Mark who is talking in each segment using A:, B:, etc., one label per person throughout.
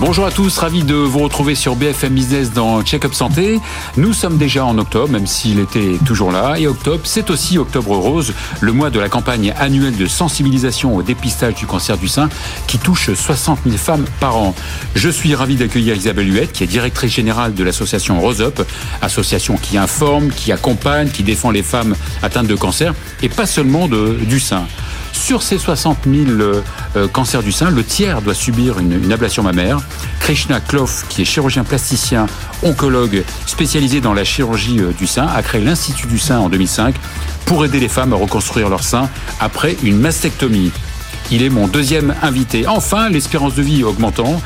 A: Bonjour à tous, ravi de vous retrouver sur BFM Business dans Check-up Santé. Nous sommes déjà en octobre, même s'il était toujours là. Et octobre, c'est aussi Octobre Rose, le mois de la campagne annuelle de sensibilisation au dépistage du cancer du sein qui touche 60 000 femmes par an. Je suis ravi d'accueillir Isabelle Huette, qui est directrice générale de l'association Rose Up, association qui informe, qui accompagne, qui défend les femmes atteintes de cancer, et pas seulement de, du sein. Sur ces 60 000 euh, euh, cancers du sein, le tiers doit subir une, ablation mammaire. Krishna Kloff, qui est chirurgien plasticien, oncologue spécialisé dans la chirurgie euh, du sein, a créé l'Institut du sein en 2005 pour aider les femmes à reconstruire leur sein après une mastectomie. Il est mon deuxième invité. Enfin, l'espérance de vie augmentant,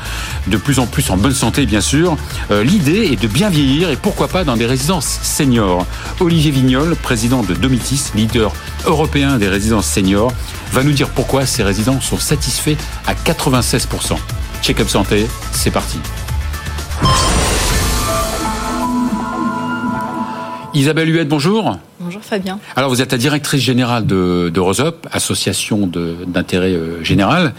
A: de plus en plus en bonne santé bien sûr. Euh, l'idée est de bien vieillir et pourquoi pas dans des résidences seniors. Olivier Vignol, président de Domitis, leader européen des résidences seniors, va nous dire pourquoi ces résidents sont satisfaits à 96%. Check-up santé, c'est parti. Isabelle Huette, bonjour.
B: Bonjour Fabien.
A: Alors vous êtes la directrice générale de, de Rosop, association d'intérêt euh, général,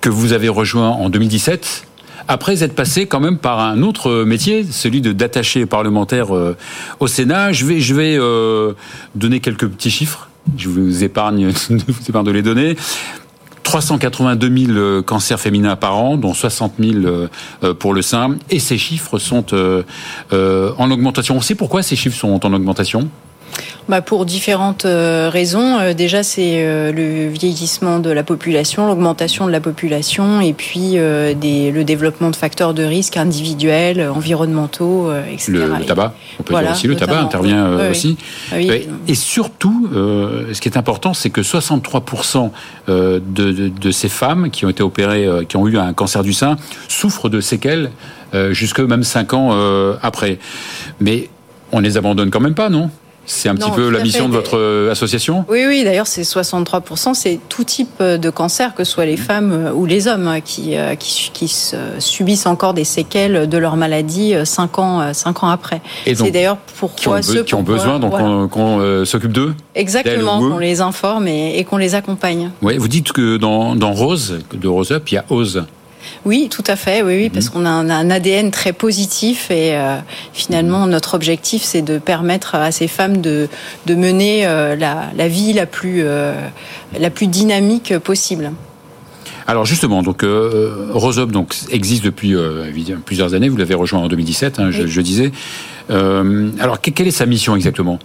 A: que vous avez rejoint en 2017. Après être passé quand même par un autre métier, celui de d'attaché parlementaire euh, au Sénat. Je vais, je vais euh, donner quelques petits chiffres. Je vous épargne, vous épargne de les donner. 382 000 euh, cancers féminins par an, dont 60 000 euh, euh, pour le sein. Et ces chiffres sont en augmentation. On sait pourquoi ces chiffres sont en augmentation?
B: Bah Pour différentes euh, raisons. Euh, déjà, c'est euh, le vieillissement de la population, l'augmentation de la population et puis des, le développement de facteurs de risque individuels, environnementaux, etc.
A: Le, tabac, on peut dire aussi, le tabac intervient aussi. Ah et surtout, ce qui est important, c'est que 63% de, de, de, ces femmes qui ont été opérées, qui ont eu un cancer du sein, souffrent de séquelles jusque même 5 ans après. Mais on les abandonne quand même pas, non? C'est un petit peu la mission de votre euh, association?
B: Oui, oui, d'ailleurs, c'est 63%, c'est tout type euh, de cancer, que ce soit les femmes euh, ou les hommes, hein, qui, qui, qui subissent encore des séquelles de leur maladie 5 ans, 5 ans après.
A: C'est d'ailleurs pourquoi qui ont, ceux qui ont besoin qu'on s'occupe d'eux
B: Exactement, qu'on les informe et, qu'on les accompagne.
A: Oui, vous dites que dans, dans Rose, de Rose Up, il y a Ose.
B: Oui, tout à fait, oui, oui parce mhm. qu'on a un, ADN très positif et euh, finalement notre objectif c'est de permettre à ces femmes de, de mener euh, la, la, vie la plus, euh, la plus dynamique possible.
A: Alors justement, donc euh, Rosop donc existe depuis plusieurs années. Vous l'avez rejoint en 2017, hein, je, je, disais. Euh, alors, quelle est sa mission exactement?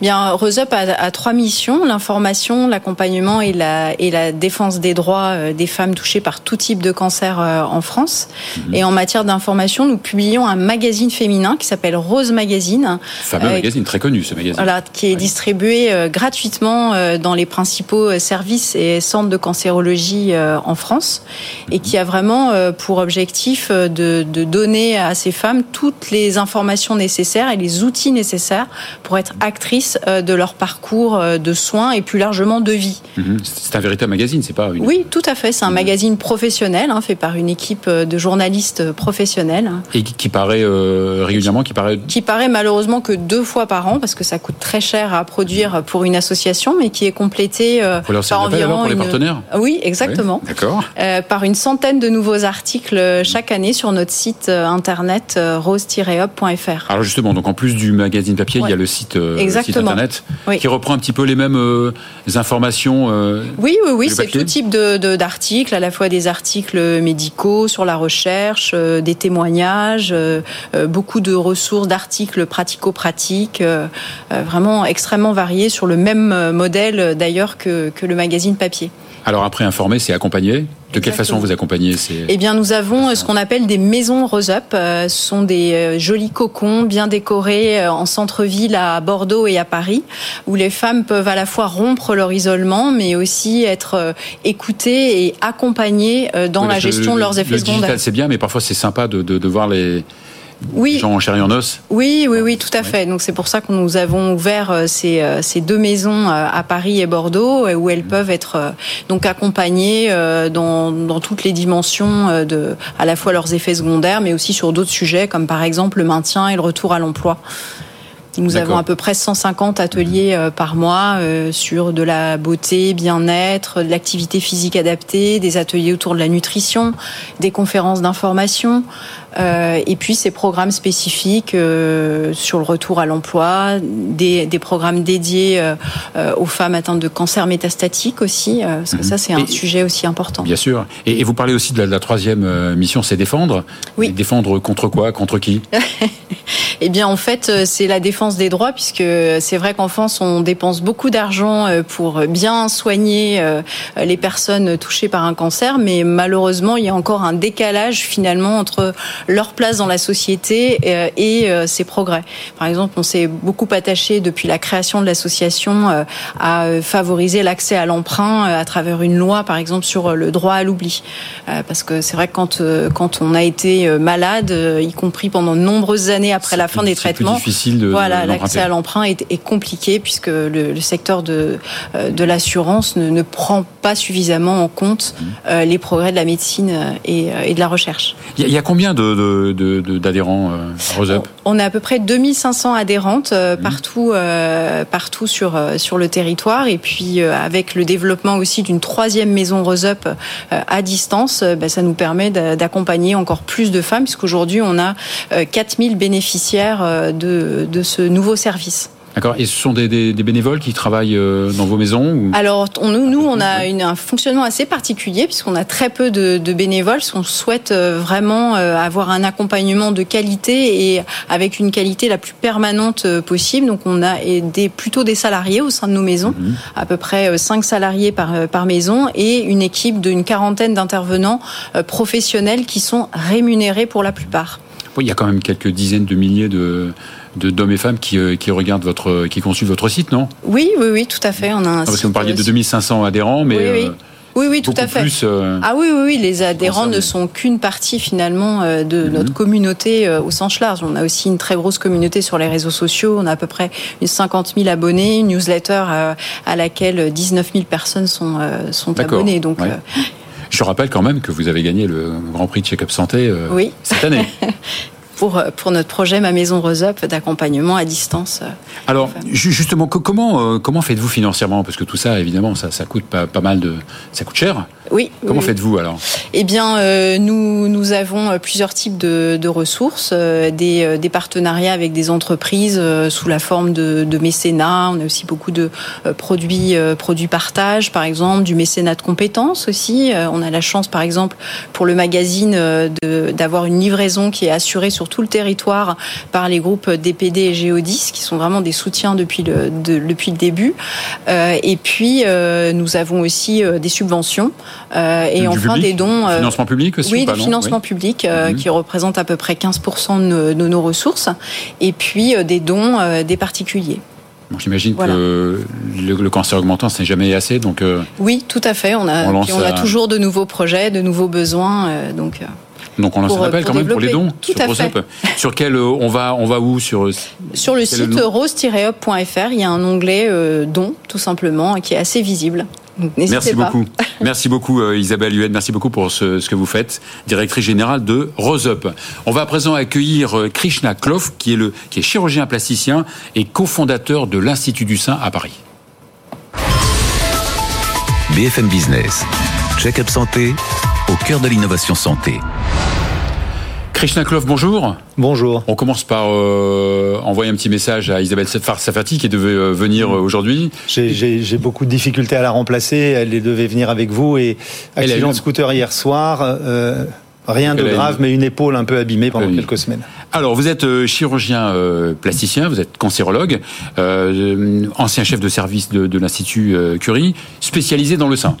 B: Bien, Roseup a, a, trois missions l'information, l'accompagnement et la, et la défense des droits euh, des femmes touchées par tout type de cancer euh, en France. Mhm. Et en matière d'information, nous publions un magazine féminin qui s'appelle Rose Magazine.
A: Fameux magazine, très connu ce magazine.
B: Voilà, qui est distribué gratuitement dans les principaux services et centres de cancérologie en France et qui a vraiment pour objectif de, de donner à ces femmes toutes les informations nécessaires et les outils nécessaires pour être actrices euh, de leur parcours euh, de soins et plus largement de vie.
A: Mhm. C'est un véritable magazine, c'est pas une...
B: Oui, tout à fait. C'est un mhm. magazine professionnel, hein, fait par une équipe euh, de journalistes professionnels.
A: Et qui, paraît régulièrement, qui paraît...
B: Qui paraît malheureusement que deux fois par an, parce que ça coûte très cher à produire pour une association, mais qui est complété par environ...
A: pour les partenaires
B: Oui, exactement.
A: D'accord.
B: par une centaine de nouveaux articles chaque année sur notre site internet rose-up.fr.
A: Alors justement, donc en plus du magazine papier, il y a le site, euh, internet qui reprend un petit peu les mêmes euh, informations.
B: Euh, oui, oui, oui, c'est tout type de d'articles, à la fois des articles médicaux sur la recherche, des témoignages, beaucoup de ressources d'articles pratico-pratiques, vraiment extrêmement variés sur le même modèle d'ailleurs que, que le magazine papier.
A: Alors après informer, c'est accompagner. De quelle façon vous accompagnez ces...
B: Eh bien, nous avons ce qu'on appelle des maisons Rose-Up. Euh, ce sont des euh, jolis cocons bien décorés euh, en centre-ville à Bordeaux et à Paris, où les femmes peuvent à la fois rompre leur isolement, mais aussi être écoutées et accompagnées dans la gestion de leurs effets le
A: secondaires. C'est bien, mais parfois c'est sympa de, de, de voir les
B: oui.
A: gens en chair et en os
B: Oui, oui, oui, tout à fait. Donc c'est pour ça que nous avons ouvert euh, ces, euh, ces deux maisons euh, à Paris et Bordeaux où elles peuvent être donc accompagnées dans, dans toutes les dimensions de à la fois leurs effets secondaires, mais aussi sur d'autres sujets comme par exemple le maintien et le retour à l'emploi. Nous avons à peu près 150 ateliers par mois sur de la beauté, bien-être, de l'activité physique adaptée, des ateliers autour de la nutrition, des conférences d'information, euh, et puis ces programmes spécifiques sur le retour à l'emploi, des, programmes dédiés aux femmes atteintes de cancer métastatique aussi, parce que mhm. ça c'est un sujet aussi important.
A: Bien sûr. Et, vous parlez aussi de la, troisième mission, c'est défendre.
B: Oui.
A: défendre contre quoi? Contre qui?
B: Eh bien en fait c'est la défense des droits, puisque c'est vrai qu'en France, on dépense beaucoup d'argent euh, pour bien soigner euh, les personnes touchées par un cancer, mais malheureusement, il y a encore un décalage finalement entre leur place dans la société euh, et ses progrès. Par exemple, on s'est beaucoup attaché depuis la création de l'association à favoriser l'accès à l'emprunt à travers une loi, par exemple, sur le droit à l'oubli. Parce que c'est vrai que quand, quand on a été malade, y compris pendant de nombreuses années après la fin des traitements,
A: difficile de,
B: l'accès à l'emprunt est, compliqué puisque le, secteur de, euh, de l'assurance ne, prend pas suffisamment en compte mmh. euh, les progrès de la médecine euh, et, de la recherche.
A: Il y, a combien d'adhérents de, de,
B: On a à peu près 2500 adhérentes mmh. partout, partout sur, sur le territoire et puis avec le développement aussi d'une troisième maison Roseup à distance, bah, ça nous permet d'accompagner encore plus de femmes puisqu'aujourd'hui on a 4000 bénéficiaires de, de ce nouveau service.
A: D'accord. Et ce sont des, bénévoles qui travaillent euh, dans vos maisons
B: Alors, nous, nous, on a un fonctionnement assez particulier puisqu'on a très peu de, bénévoles. On souhaite euh, vraiment euh, avoir un accompagnement de qualité et avec une qualité la plus permanente possible. Donc, on a des, plutôt des salariés au sein de nos maisons, mhm. à peu près 5 salariés par, par maison et une équipe d'une quarantaine d'intervenants professionnels qui sont rémunérés pour la plupart.
A: il y a quand même quelques dizaines de milliers de d'hommes et femmes qui, euh, qui regardent votre, qui consultent votre site, non?
B: Oui, oui, oui, tout à fait. On a un
A: ah, parce que vous parliez de 2500 adhérents, mais.
B: Oui, oui. Oui, oui, tout à fait. Euh, ah oui, oui, oui, les adhérents ne sont qu'une partie finalement euh, de mhm. notre communauté au sens large. On a aussi une très grosse communauté sur les réseaux sociaux. On a à peu près 50 000 abonnés, une newsletter à laquelle 19 000 personnes sont, sont abonnées. Donc,
A: Je rappelle quand même que vous avez gagné le Grand Prix de Check-up Santé cette année.
B: pour, euh, pour notre projet Ma Maison Rose Up d'accompagnement à distance. Euh,
A: Alors, justement, comment, euh, comment faites-vous financièrement? Parce que tout ça, évidemment, ça, ça coûte pas, pas mal de. Ça coûte cher
B: Oui.
A: Comment faites-vous alors?
B: Eh bien, nous, nous avons plusieurs types de, de ressources, des, des, partenariats avec des entreprises sous la forme de, de, mécénat. On a aussi beaucoup de produits, produits partage, par exemple, du mécénat de compétences aussi. On a la chance, par exemple, pour le magazine, d'avoir une livraison qui est assurée sur tout le territoire par les groupes DPD et Géodis, qui sont vraiment des soutiens depuis le, depuis le début. Euh, et puis, euh, nous avons aussi euh, des subventions et enfin des dons.
A: financement public aussi
B: Oui, des financements publics mhm. qui représentent à peu près 15% de, nos ressources. Et puis des dons des particuliers.
A: J'imagine que le, cancer augmentant, ce n'est jamais assez. Donc,
B: oui, tout à fait. On a, on, on a toujours de nouveaux projets, de nouveaux besoins. donc,
A: donc on lance un appel quand même pour les dons
B: Tout sur Rose
A: Sur quel euh, on va on va où sur
B: sur le site rose-up.fr, il y a un onglet euh, dons tout simplement qui est assez visible.
A: Merci beaucoup. Merci beaucoup euh, Isabelle Huet, merci beaucoup pour ce, que vous faites, directrice générale de Rose Up. On va à présent accueillir Krishna Kloff qui est le qui est chirurgien plasticien et cofondateur de l'Institut du Sein à Paris.
C: BFM Business. Check-up santé au cœur de l'innovation santé.
A: Krishna Klov, bonjour.
D: Bonjour.
A: On commence par euh, envoyer un petit message à Isabelle Safati qui devait euh, venir euh, aujourd'hui.
D: J'ai beaucoup de difficultés à la remplacer. Elle devait venir avec vous et accident de scooter hier soir. rien de grave, mais une épaule un peu abîmée pendant quelques semaines.
A: Alors, vous êtes chirurgien plasticien, vous êtes cancérologue, ancien chef de service de, de l'Institut Curie, spécialisé dans le sein.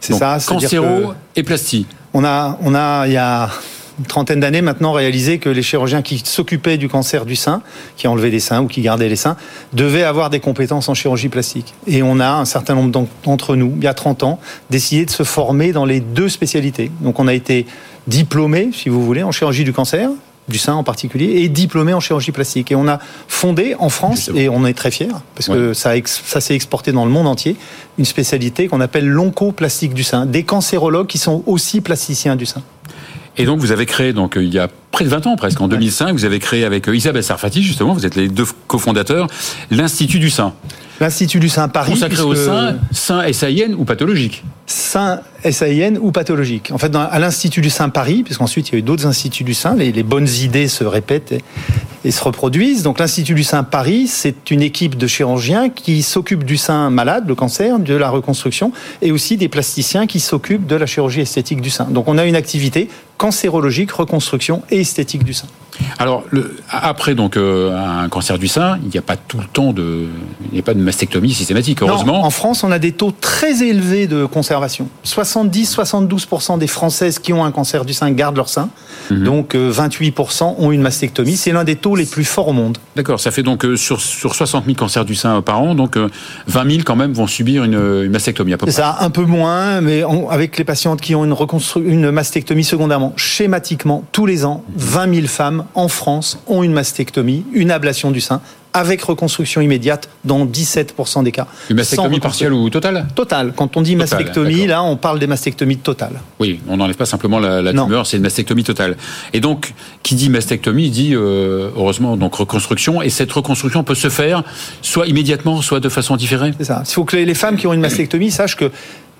D: C'est ça.
A: Cancéro et plastie.
D: On a, on a, il y a une trentaine d'années maintenant réalisé que les chirurgiens qui s'occupaient du cancer du sein, qui enlevaient les seins ou qui gardaient les seins, devaient avoir des compétences en chirurgie plastique. Et on a un certain nombre d'entre nous, il y a 30 ans, décidé de se former dans les deux spécialités. Donc on a été diplômé, si vous voulez, en chirurgie du cancer, du sein en particulier, et diplômé en chirurgie plastique. Et on a fondé en France, et on est très fiers, parce que ça, ça s'est exporté dans le monde entier, une spécialité qu'on appelle l'oncoplastique du sein, des cancérologues qui sont aussi plasticiens du sein.
A: Et donc vous avez créé, donc il y a près de 20 ans presque, en 2005, vous avez créé avec Isabelle Sarfati, justement, vous êtes les deux cofondateurs, l'Institut du sein.
D: L'Institut du sein Paris.
A: Consacré au sein, sein SAIN ou pathologique
D: Sein SAIN ou pathologique. En fait, dans, à l'Institut du sein Paris, puisqu'ensuite il y a eu d'autres instituts du sein, les, les bonnes idées se répètent et, et se reproduisent. Donc l'Institut du sein Paris, c'est une équipe de chirurgiens qui s'occupe du sein malade, le cancer, de la reconstruction, et aussi des plasticiens qui s'occupent de la chirurgie esthétique du sein. Donc on a une activité cancérologique, reconstruction et esthétique du sein.
A: Alors, le, après donc euh, un cancer du sein, il n'y a pas tout le temps de, il n'y a pas de mastectomie systématique, heureusement.
D: Non, en France, on a des taux très élevés de conservation. 70-72% des Françaises qui ont un cancer du sein gardent leur sein.
A: Mhm.
D: Donc euh, 28% ont une mastectomie. C'est l'un des taux les plus forts au monde.
A: D'accord, ça fait donc euh, sur, sur 60 000 cancers du sein par an, donc euh, 20 000 quand même vont subir une, une mastectomie à peu près.
D: C'est ça, un peu moins, mais on- avec les patientes qui ont une, une mastectomie secondairement, schématiquement, tous les ans, 20 000 femmes en France ont une mastectomie, une ablation du sein, avec reconstruction immédiate dans 17% des cas.
A: Une mastectomie partielle ou totale
D: Totale. Quand on dit mastectomie, là, on parle des mastectomies totales.
A: Oui, on n'enlève pas simplement la, la tumeur, c'est une mastectomie totale. Et donc, qui dit mastectomie dit euh, heureusement donc reconstruction. Et cette reconstruction peut se faire soit immédiatement, soit de façon différée.
D: C'est ça. Il faut que les femmes qui ont une mastectomie sachent que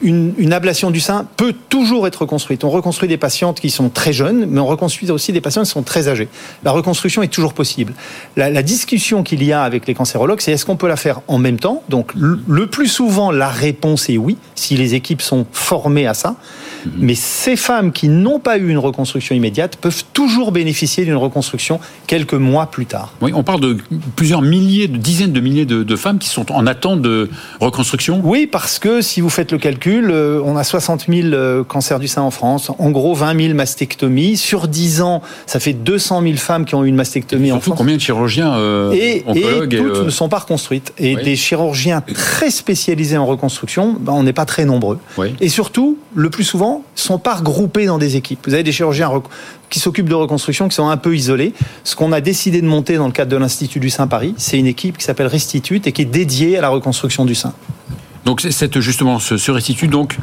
D: une, une ablation du sein peut toujours être reconstruite. On reconstruit des patientes qui sont très jeunes, mais on reconstruit aussi des patientes qui sont très âgées. La reconstruction est toujours possible. La, la discussion qu'il y a avec les cancérologues, c'est est-ce qu'on peut la faire en même temps? Donc le, le plus souvent, la réponse est oui, si les équipes sont formées à ça. Mais ces femmes qui n'ont pas eu une reconstruction immédiate peuvent toujours bénéficier d'une reconstruction quelques mois plus tard.
A: Oui, on parle de plusieurs milliers, de dizaines de milliers de, de femmes qui sont en attente de reconstruction.
D: Oui, parce que si vous faites le calcul, euh, on a 60 000 euh, cancers du sein en France, en gros 20 000 mastectomies. Sur 10 ans, ça fait 200 000 femmes qui ont eu une mastectomie en
A: Surtout
D: France.
A: combien de chirurgiens euh,
D: Et, et
A: oncologues et,
D: toutes
A: euh,
D: ne sont pas reconstruites. Et
A: Oui.
D: des chirurgiens très spécialisés en reconstruction, ben, on n'est pas très nombreux.
A: Oui.
D: Et surtout, le plus souvent, sont pas regroupés dans des équipes. Vous avez des chirurgiens qui s'occupent de reconstruction, qui sont un peu isolés. Ce qu'on a décidé de monter dans le cadre de l'Institut du sein Paris, c'est une équipe qui s'appelle Restitute et qui est dédiée à la reconstruction du sein.
A: Donc cette justement ce, ce restitut donc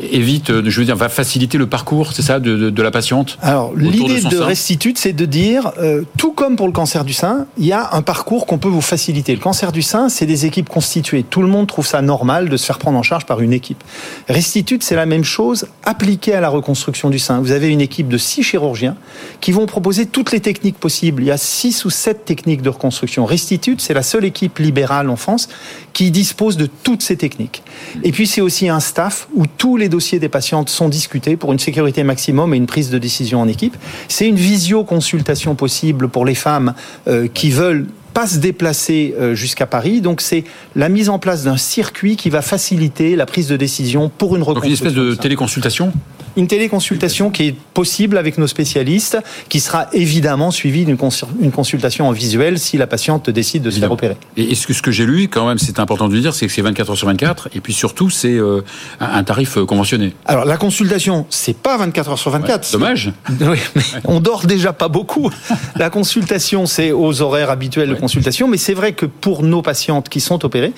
A: évite, euh, je veux dire, va faciliter le parcours, c'est ça, de, de- de la patiente.
D: Alors,
A: de
D: l'idée de. Restitute, c'est de dire, euh, tout comme pour le cancer du sein, il y a un parcours qu'on peut vous faciliter. Le cancer du sein, c'est des équipes constituées. Tout le monde trouve ça normal de se faire prendre en charge par une équipe. Restitute, c'est la même chose appliquée à la reconstruction du sein. Vous avez une équipe de six chirurgiens qui vont proposer toutes les techniques possibles. Il y a six ou sept techniques de reconstruction. Restitute, c'est la seule équipe libérale en France qui dispose de toutes ces techniques. Et puis, c'est aussi un staff où tous les dossiers des patientes sont discutés pour une sécurité maximum et une prise de décision en équipe. C'est une visioconsultation possible pour les femmes euh, qui veulent pas se déplacer euh, jusqu'à Paris. Donc, c'est la mise en place d'un circuit qui va faciliter la prise de décision pour une
A: Donc une
D: reconstruction.
A: espèce de téléconsultation.
D: Une téléconsultation qui est possible avec nos spécialistes, qui sera évidemment suivie d'une cons- une consultation en visuel si la patiente décide de se faire opérer.
A: Et ce que, ce que j'ai lu, quand même, c'est important de le dire, c'est que c'est 24 heures sur 24, et puis surtout, c'est euh, un, tarif euh, conventionné.
D: Alors la consultation, c'est pas 24 heures sur 24.
A: Ouais, dommage.
D: Oui, mais on dort déjà pas beaucoup. La consultation, c'est aux horaires habituels de consultation, mais c'est vrai que pour nos patientes qui sont opérées,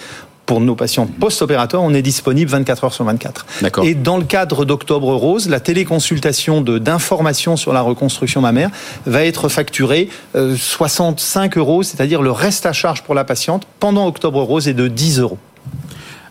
D: pour nos patientes post-opératoires, on est disponible 24 heures sur 24.
A: D'accord.
D: Et dans le cadre d'Octobre Rose, la téléconsultation d'information sur la reconstruction mammaire va être facturée euh, 65 euros, c'est-à-dire le reste à charge pour la patiente pendant Octobre Rose est de 10 euros.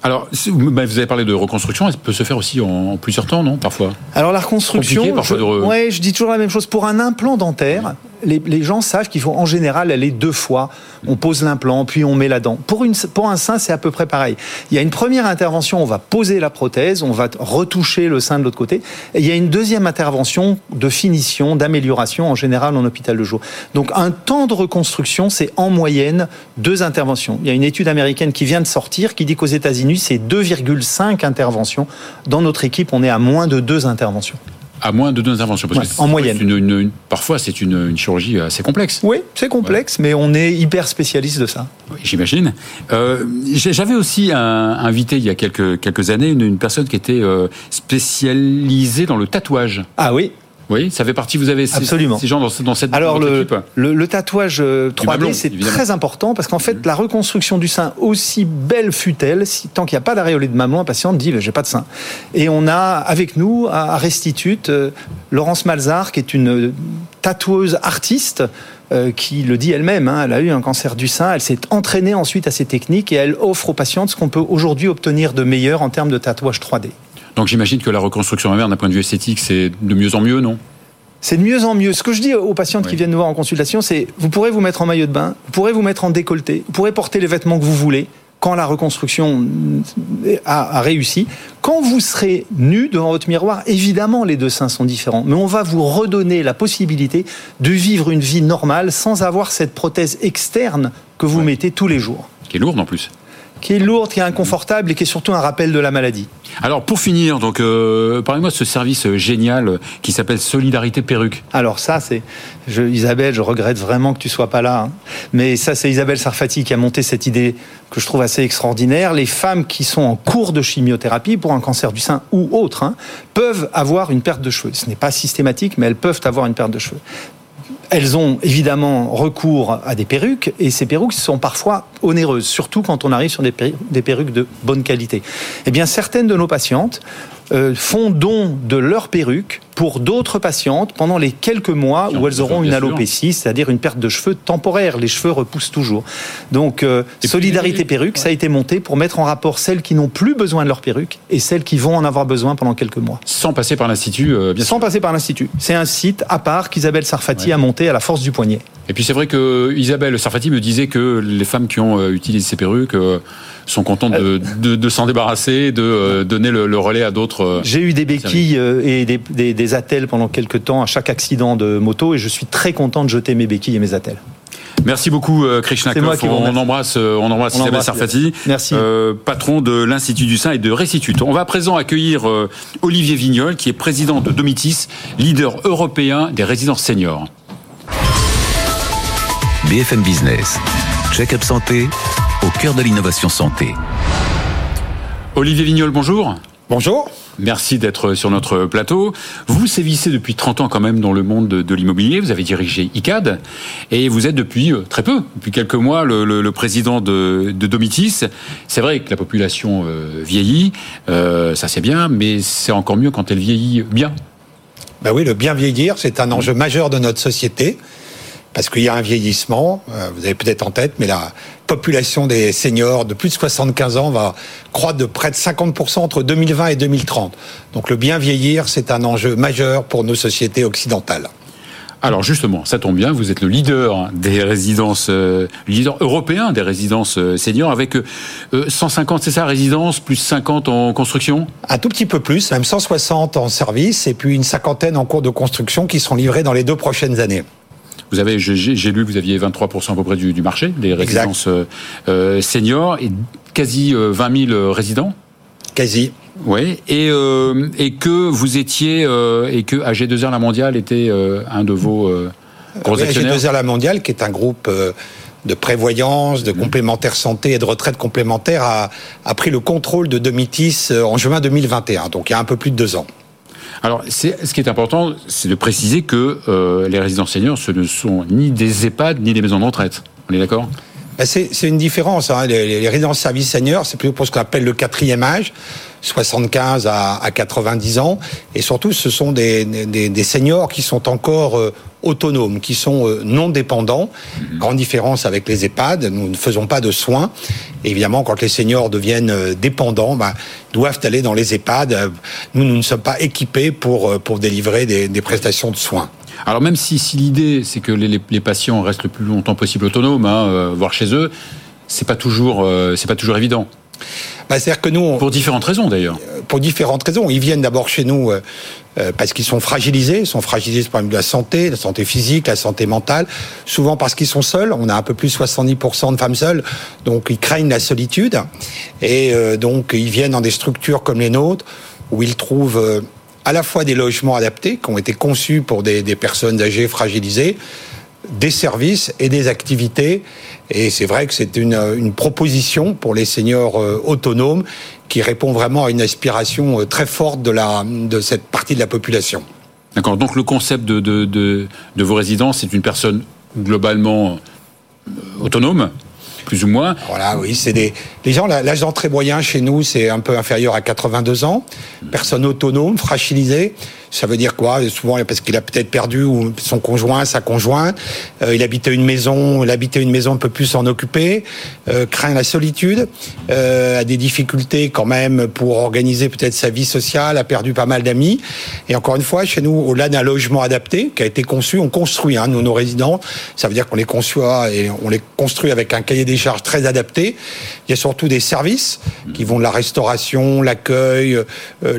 A: Alors, vous avez parlé de reconstruction, elle peut se faire aussi en, plusieurs temps, non? Parfois.
D: Alors la reconstruction, je,
A: de
D: ouais, je dis toujours la même chose. Pour un implant dentaire, les, gens savent qu'il faut en général aller deux fois. On pose l'implant, puis on met la dent. Pour, pour un sein, c'est à peu près pareil. Il y a une première intervention, on va poser la prothèse, on va retoucher le sein de l'autre côté. Et il y a une deuxième intervention de finition, d'amélioration, en général en hôpital de jour. Donc un temps de reconstruction, c'est en moyenne deux interventions. Il y a une étude américaine qui vient de sortir qui dit qu'aux États-Unis, c'est 2,5 interventions. Dans notre équipe, on est à moins de deux interventions.
A: À moins de deux interventions. Parce
D: Ouais,
A: que
D: en moyenne.
A: une- une- une- parfois, c'est une, chirurgie assez complexe.
D: Oui, c'est complexe, mais on est hyper spécialiste de ça.
A: Oui, J'imagine. Euh, J'avais aussi un- invité il y a quelques, quelques années une, une personne qui était euh, spécialisée dans le tatouage.
D: Ah oui
A: Oui, ça fait partie, vous avez ces,
D: Absolument.
A: ces gens dans, dans cette
D: Alors le,
A: équipe
D: le, le tatouage euh, 3D,
A: mamelon,
D: c'est très important parce qu'en fait, la reconstruction du sein, aussi belle fut-elle, si, tant qu'il n'y a pas d'aréolé de mamelon, un patient dit j'ai pas de sein. Et on a avec nous à, Restitute euh, Laurence Malzard, qui est une tatoueuse artiste. euh, qui le dit elle-même, hein, elle a eu un cancer du sein, elle s'est entraînée ensuite à ces techniques et elle offre aux patientes ce qu'on peut aujourd'hui obtenir de meilleur en termes de tatouage 3D.
A: Donc j'imagine que la reconstruction mammaire, d'un point de vue esthétique, c'est de mieux en mieux, non?
D: C'est de mieux en mieux. Ce que je dis aux patientes
A: Oui.
D: qui viennent nous voir en consultation, c'est vous pourrez vous mettre en maillot de bain, vous pourrez vous mettre en décolleté, vous pourrez porter les vêtements que vous voulez quand la reconstruction a, a réussi. Quand vous serez nu devant votre miroir, évidemment les deux seins sont différents, mais on va vous redonner la possibilité de vivre une vie normale sans avoir cette prothèse externe que vous mettez tous les jours,
A: Qui est lourde en plus.
D: qui est lourde, qui est inconfortable et qui est surtout un rappel de la maladie.
A: Alors pour finir, donc euh, parlez-moi de ce service génial qui s'appelle Solidarité Perruque.
D: Alors ça, c'est Isabelle, je regrette vraiment que tu sois pas là. hein. Mais ça, c'est Isabelle Sarfati qui a monté cette idée que je trouve assez extraordinaire. Les femmes qui sont en cours de chimiothérapie pour un cancer du sein ou autre hein, peuvent avoir une perte de cheveux. Ce n'est pas systématique, mais elles peuvent avoir une perte de cheveux. Elles ont évidemment recours à des perruques et ces perruques sont parfois onéreuses, surtout quand on arrive sur des, perru- des perruques de bonne qualité. Eh bien, certaines de nos patientes euh, font don de leurs perruques pour d'autres patientes pendant les quelques mois où elles auront une alopécie, c'est-à-dire une perte de cheveux temporaire. Les cheveux repoussent toujours. Donc, euh, Solidarité Perruque, ça a été monté pour mettre en rapport celles qui n'ont plus besoin de leurs perruques et celles qui vont en avoir besoin pendant quelques mois.
A: Sans passer par l'Institut, euh, bien sûr.
D: Sans passer par l'Institut. C'est un site à part qu'Isabelle Sarfati
A: Ouais.
D: a monté à la force du poignet.
A: Et puis c'est vrai que Isabelle Sarfati me disait que les femmes qui ont euh, utilisé ces perruques sont contentes de, de, de s'en débarrasser, de donner le, le relais à d'autres. Euh.
D: J'ai eu des béquilles euh, et des, des, des attelles pendant quelques temps à chaque accident de moto et je suis très content de jeter mes béquilles et mes attelles.
A: Merci beaucoup euh, Krishna
D: C'est moi
A: Koff.
D: qui vous
A: On,
D: remercie.
A: embrasse, on embrasse
D: On embrasse,
A: Sarfati,
D: Merci.
A: euh, patron de l'Institut du Sein et de Restitute. On va à présent accueillir euh, Olivier Vignol, qui est président de Domitis, leader européen des résidences seniors.
C: BFM Business. Check-up santé au cœur de l'innovation santé.
A: Olivier Vignol, bonjour.
E: Bonjour.
A: Merci d'être sur notre plateau. Vous sévissez depuis 30 ans quand même dans le monde de, l'immobilier. Vous avez dirigé ICAD et vous êtes depuis euh, très peu, depuis quelques mois, le, président de, de Domitis. C'est vrai que la population euh, vieillit, euh, ça c'est bien, mais c'est encore mieux quand elle vieillit bien.
E: Ben oui, le bien vieillir, c'est un enjeu majeur de notre société. Parce qu'il y a un vieillissement, euh, vous avez peut-être en tête, mais la population des seniors de plus de 75 ans va croître de près de 50% entre 2020 et 2030. Donc le bien vieillir, c'est un enjeu majeur pour nos sociétés occidentales.
A: Alors justement, ça tombe bien, vous êtes le leader des résidences, euh, leader européen des résidences euh, seniors avec euh, 150, c'est ça, résidences, plus 50 en construction?
E: Un tout petit peu plus, même 160 en service, et puis une cinquantaine en cours de construction qui seront livrés dans les deux prochaines années.
A: Vous avez, j'ai lu, que vous aviez 23% à peu près du, du marché des résidences euh, euh, seniors et quasi euh, 20 000 résidents.
E: Quasi.
A: Oui. Et, euh, et que vous étiez euh, et que AG2R La Mondiale était euh, un de vos euh, gros
E: Oui,
A: actionnaires.
E: AG2R La Mondiale, qui est un groupe euh, de prévoyance, de complémentaire santé et de retraite complémentaire, a, a pris le contrôle de Domitis euh, en juin 2021, donc il y a un peu plus de deux ans.
A: Alors, ce qui est important, c'est de préciser que euh, les résidences seniors, ce ne sont ni des EHPAD ni des maisons de retraite. On est d'accord?
E: C'est c'est une différence. Hein. Les, les résidences services seniors, c'est plutôt pour ce qu'on appelle le quatrième âge, 75 à, à 90 ans. Et surtout, ce sont des, des, des seniors qui sont encore euh, autonomes, qui sont euh, non dépendants. Grande différence avec les EHPAD, nous ne faisons pas de soins. Et évidemment, quand les seniors deviennent euh, dépendants, ben, doivent aller dans les EHPAD. Nous, nous ne sommes pas équipés pour, pour délivrer des, des prestations de soins.
A: Alors même si, si l'idée c'est que les, les- patients restent le plus longtemps possible autonomes, hein, euh, voire chez eux, c'est pas toujours euh, c'est pas toujours évident.
E: Ben, C'est-à-dire que nous, on-
A: Pour différentes raisons d'ailleurs.
E: pour différentes raisons. Ils viennent d'abord chez nous euh, euh, parce qu'ils sont fragilisés, ils sont fragilisés par de la santé, la santé physique, la santé mentale, souvent parce qu'ils sont seuls. On a un peu plus de 70% de femmes seules, donc ils craignent la solitude. Et euh, donc ils viennent dans des structures comme les nôtres où ils trouvent euh, à la fois des logements adaptés qui ont été conçus pour des, personnes âgées fragilisées, des services et des activités. Et c'est vrai que c'est une, proposition pour les seniors euh, autonomes qui répond vraiment à une aspiration euh, très forte de, cette partie de la population.
A: D'accord. Donc le concept de, de vos résidences, c'est une personne globalement euh, autonome plus ou moins.
E: Voilà, oui, c'est des les gens l'âge d'entrée moyen chez nous, c'est un peu inférieur à 82 ans. Personne autonome, fragilisée. Ça veut dire quoi? Souvent parce qu'il a peut-être perdu ou son conjoint, sa conjointe. Euh, il habitait une maison, il habitait une maison, un peu plus s'en occuper. Euh, craint la solitude, euh, a des difficultés quand même pour organiser peut-être sa vie sociale, a perdu pas mal d'amis. Et encore une fois, chez nous, au-delà d'un logement adapté qui a été conçu, on construit hein, nous nos résidents. Ça veut dire qu'on les conçoit et on les construit avec un cahier des charges très adapté. Il y a surtout des services qui vont de la restauration, l'accueil, euh,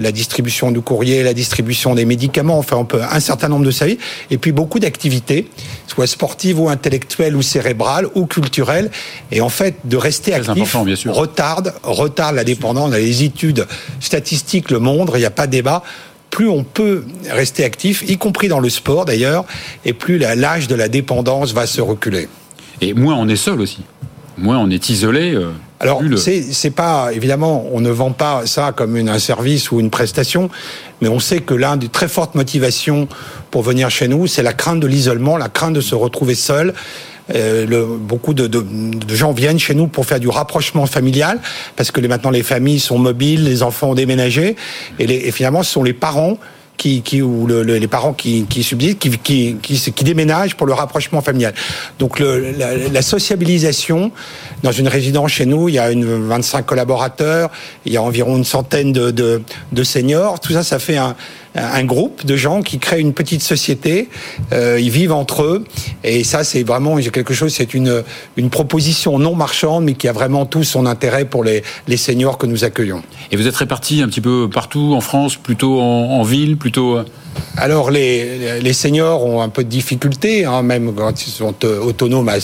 E: la distribution du courrier, la distribution des médicaments, enfin on peut un certain nombre de services, et puis beaucoup d'activités, soit sportives ou intellectuelles ou cérébrales ou culturelles, et en fait de rester actif retarde, retarde la dépendance. les études statistiques le montrent, il n'y a pas de débat. Plus on peut rester actif, y compris dans le sport d'ailleurs, et plus l'âge de la dépendance va se reculer.
A: Et moins on est seul aussi moins on est isolé. Euh,
E: Alors, c'est pas, évidemment, on ne vend pas ça comme un service ou une prestation, mais on sait que l'un des très fortes motivations pour venir chez nous, c'est la crainte de l'isolement, la crainte de se retrouver seul. Euh, le, beaucoup de, de, de, gens viennent chez nous pour faire du rapprochement familial parce que les, maintenant les familles sont mobiles, les enfants ont déménagé et, les, et finalement ce sont les parents qui, qui ou le, les parents qui, qui subsistent, qui, qui, qui, qui, déménagent pour le rapprochement familial. Donc le, la, la, sociabilisation dans une résidence chez nous, il y a une 25 collaborateurs, il y a environ une centaine de, de, de seniors. Tout ça, ça fait un, un groupe de gens qui créent une petite société. Euh, ils vivent entre eux. Et ça, c'est vraiment quelque chose, c'est une, une proposition non marchande, mais qui a vraiment tout son intérêt pour les, les seniors que nous accueillons.
A: Et vous êtes répartis un petit peu partout en France, plutôt en, en ville, plutôt euh,
E: alors les, les seniors ont un peu de difficulté, hein, même quand ils sont euh, autonomes à,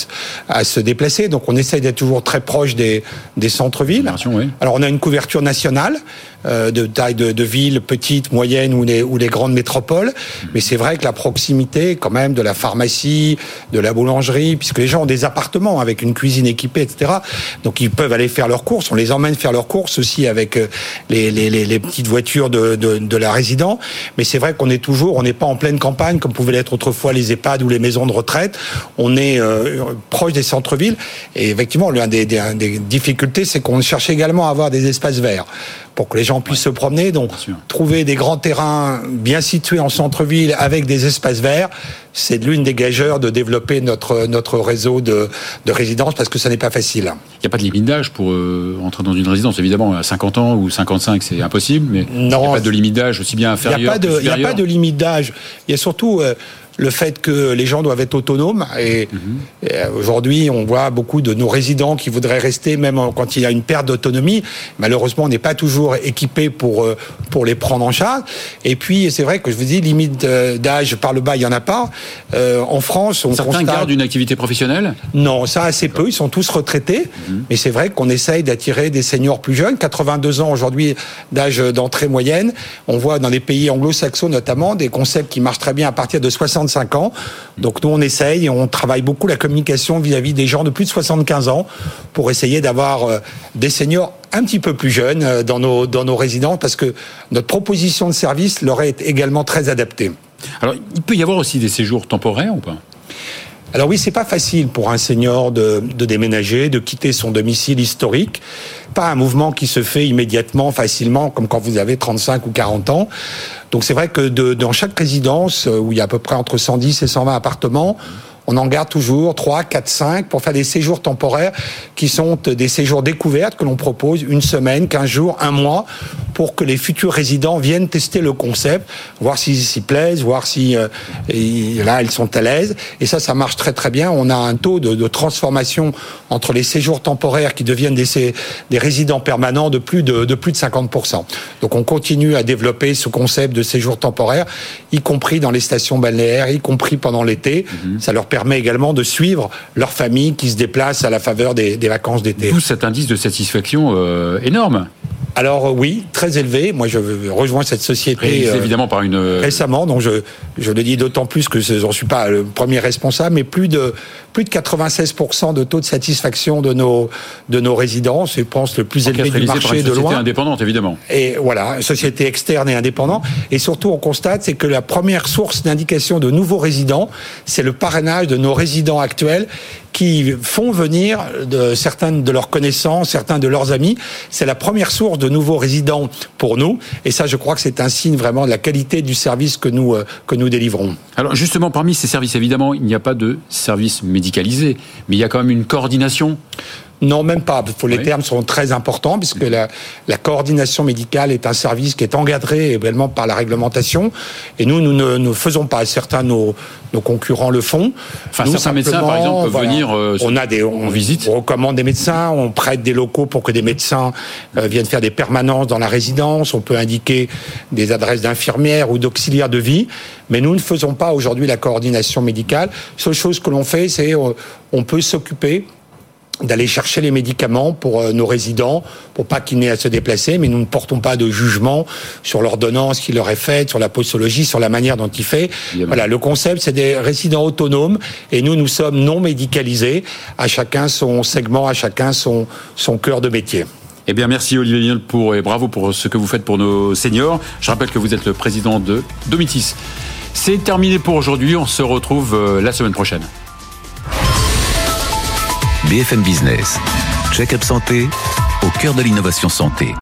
E: à, se déplacer. Donc on essaye d'être toujours très proche des, des centres-villes.
A: Oui.
E: Alors on a une couverture nationale euh, de taille de, de villes petites, moyennes ou les, ou les grandes métropoles. Mais c'est vrai que la proximité quand même de la pharmacie, de la boulangerie, puisque les gens ont des appartements avec une cuisine équipée, etc. Donc ils peuvent aller faire leurs courses. On les emmène faire leurs courses aussi avec euh, les, les, les, petites voitures de, de, de la résident. Mais c'est vrai qu'on est toujours, on n'est pas en pleine campagne comme pouvaient l'être autrefois les EHPAD ou les maisons de retraite. On est euh, proche des centres-villes. Et effectivement, l'une des, des, des difficultés, c'est qu'on cherche également à avoir des espaces verts pour que les gens puissent se promener. Donc, trouver des grands terrains bien situés en centre-ville avec des espaces verts, c'est l'une des gageurs de développer notre, notre réseau de, de résidences parce que ça n'est pas facile.
A: Il n'y a pas de limite d'âge pour euh, entrer dans une résidence. Évidemment, à 50 ans ou 55, c'est impossible, mais il n'y a pas de limite d'âge aussi bien inférieur.
E: Il n'y a, a, pas de limite d'âge. Il y a surtout. Euh, le fait que les gens doivent être autonomes. Et, mmh. et aujourd'hui, on voit beaucoup de nos résidents qui voudraient rester, même quand il y a une perte d'autonomie. Malheureusement, on n'est pas toujours équipé pour euh, pour les prendre en charge. Et puis, c'est vrai que je vous dis, limite d'âge par le bas, il y en a pas. Euh, en France, on
A: certains
E: constate...
A: gardent une activité professionnelle?
E: Non, ça assez peu. Ils sont tous retraités. Mmh. Mais c'est vrai qu'on essaye d'attirer des seniors plus jeunes, 82 ans aujourd'hui d'âge d'entrée moyenne. On voit dans les pays anglo-saxons notamment des concepts qui marchent très bien à partir de 60 65 ans. Donc nous, on essaye et on travaille beaucoup la communication vis-à-vis -vis des gens de plus de 75 ans pour essayer d'avoir euh, des seniors un petit peu plus jeunes euh, dans nos, dans nos résidences parce que notre proposition de service leur est également très adaptée.
A: Alors, il peut y avoir aussi des séjours temporaires ou pas?
E: Alors oui, c'est pas facile pour un senior de, de, déménager, de quitter son domicile historique. Pas un mouvement qui se fait immédiatement, facilement, comme quand vous avez 35 ou 40 ans. Donc c'est vrai que de, dans chaque résidence, euh, où il y a à peu près entre 110 et 120 appartements, on en garde toujours 3, 4, 5 pour faire des séjours temporaires qui sont des séjours découvertes que l'on propose une semaine, 15 jours, un mois pour que les futurs résidents viennent tester le concept, voir s'ils s'y plaisent, voir si euh, là ils sont à l'aise. Et ça, ça marche très très bien. On a un taux de, de transformation entre les séjours temporaires qui deviennent des, des résidents permanents de plus de, de plus de 50%. Donc on continue à développer ce concept de séjour temporaire, y compris dans les stations balnéaires, y compris pendant l'été. -hmm. Ça leur permet également de suivre leur famille qui se déplace à la faveur des, des vacances d'été.
A: Tout cet indice de satisfaction euh, énorme.
E: Alors oui, très élevé. Moi, je rejoins cette société
A: Réalisé évidemment par une
E: récemment. Donc je je le dis d'autant plus que je n'en suis pas le premier responsable, mais plus de plus de 96% de taux de satisfaction de nos de nos résidents. Je pense le plus élevé du marché de loin.
A: indépendante évidemment.
E: Et voilà, société externe et indépendante. Et surtout, on constate c'est que la première source d'indication de nouveaux résidents, c'est le parrainage de nos résidents actuels qui font venir de certaines de leurs connaissances, certains de leurs amis. C'est la première source de nouveaux résidents pour nous. Et ça, je crois que c'est un signe vraiment de la qualité du service que nous, euh, que nous délivrons.
A: Alors justement, parmi ces services, évidemment, il n'y a pas de service médicalisé, mais il y a quand même une coordination
E: non, même pas. Les termes sont très importants puisque la, la, coordination médicale est un service qui est encadré également par la réglementation. Et nous, nous ne, ne faisons pas. Certains de nos, nos concurrents le font.
A: Enfin, nous, certains médecins, par exemple, peuvent venir. Euh,
E: on a des, on, visite. On recommande des médecins. On prête des locaux pour que des médecins euh, viennent faire des permanences dans la résidence. On peut indiquer des adresses d'infirmières ou d'auxiliaires de vie. Mais nous ne faisons pas aujourd'hui la coordination médicale. Seule chose que l'on fait, c'est euh, on peut s'occuper d'aller chercher les médicaments pour euh, nos résidents, pour pas qu'ils n'aient à se déplacer, mais nous ne portons pas de jugement sur l'ordonnance qui leur est faite, sur la posologie, sur la manière dont il fait. Voilà, le concept, c'est des résidents autonomes, et nous, nous sommes non médicalisés, à chacun son segment, à chacun son, son cœur de métier.
A: Eh bien, merci Olivier Vignol pour, et bravo pour ce que vous faites pour nos seniors. Je rappelle que vous êtes le président de Domitis. C'est terminé pour aujourd'hui, on se retrouve euh, la semaine prochaine.
C: BFM Business. Check-up santé au cœur de l'innovation santé.